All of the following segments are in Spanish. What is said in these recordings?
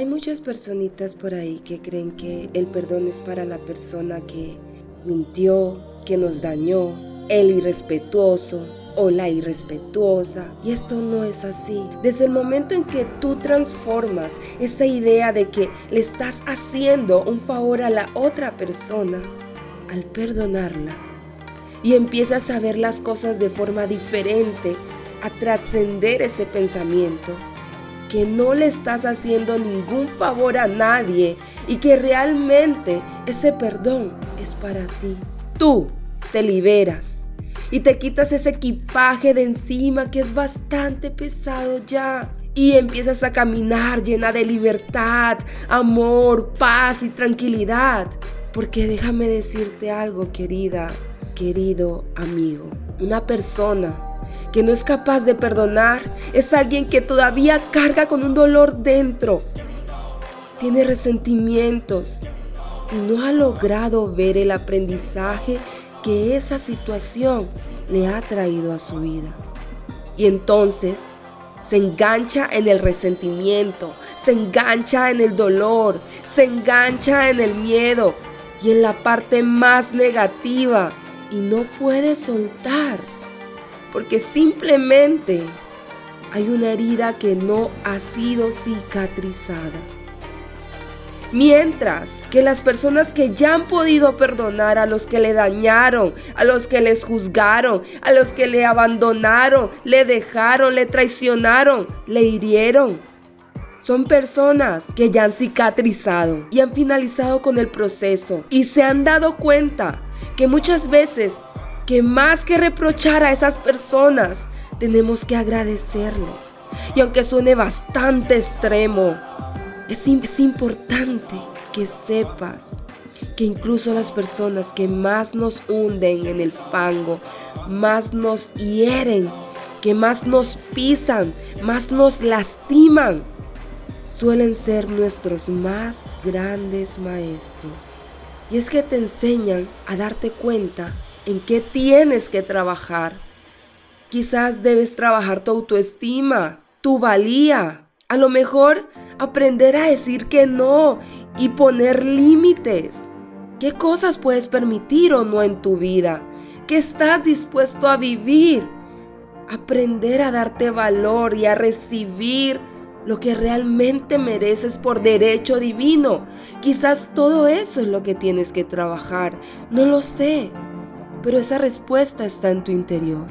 Hay muchas personitas por ahí que creen que el perdón es para la persona que mintió, que nos dañó, el irrespetuoso o la irrespetuosa. Y esto no es así. Desde el momento en que tú transformas esa idea de que le estás haciendo un favor a la otra persona, al perdonarla, y empiezas a ver las cosas de forma diferente, a trascender ese pensamiento, que no le estás haciendo ningún favor a nadie y que realmente ese perdón es para ti. Tú te liberas y te quitas ese equipaje de encima que es bastante pesado ya. Y empiezas a caminar llena de libertad, amor, paz y tranquilidad. Porque déjame decirte algo, querida, querido amigo. Una persona que no es capaz de perdonar es alguien que todavía carga con un dolor dentro. Tiene resentimientos y no ha logrado ver el aprendizaje que esa situación le ha traído a su vida. Y entonces se engancha en el resentimiento, se engancha en el dolor, se engancha en el miedo y en la parte más negativa y no puede soltar porque simplemente hay una herida que no ha sido cicatrizada. Mientras que las personas que ya han podido perdonar a los que le dañaron, a los que les juzgaron, a los que le abandonaron, le dejaron, le traicionaron, le hirieron, son personas que ya han cicatrizado y han finalizado con el proceso y se han dado cuenta que muchas veces que más que reprochar a esas personas, tenemos que agradecerles. Y aunque suene bastante extremo, es, importante que sepas que incluso las personas que más nos hunden en el fango, más nos hieren, que más nos pisan, más nos lastiman, suelen ser nuestros más grandes maestros. Y es que te enseñan a darte cuenta en qué tienes que trabajar. Quizás debes trabajar tu autoestima, tu valía. A lo mejor aprender a decir que no y poner límites. ¿Qué cosas puedes permitir o no en tu vida? ¿Qué estás dispuesto a vivir? Aprender a darte valor y a recibir lo que realmente mereces por derecho divino. Quizás todo eso es lo que tienes que trabajar. No lo sé pero esa respuesta está en tu interior.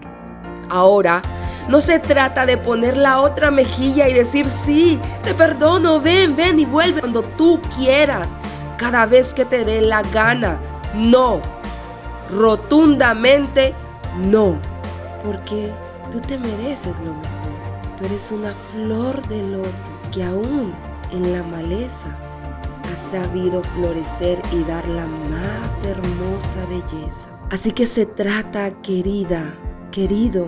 Ahora, no se trata de poner la otra mejilla y decir, sí, te perdono, ven, ven y vuelve cuando tú quieras, cada vez que te dé la gana. No, rotundamente no, porque tú te mereces lo mejor. Tú eres una flor de loto que aún en la maleza ha sabido florecer y dar la más hermosa belleza. Así que se trata, querida, querido,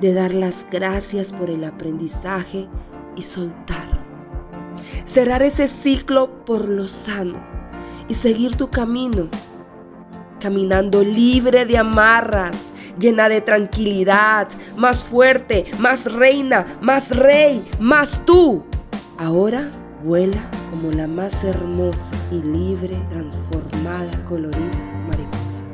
de dar las gracias por el aprendizaje y soltar. Cerrar ese ciclo por lo sano y seguir tu camino, caminando libre de amarras, llena de tranquilidad, más fuerte, más reina, más rey, más tú. Ahora vuela como la más hermosa y libre, transformada, colorida mariposa.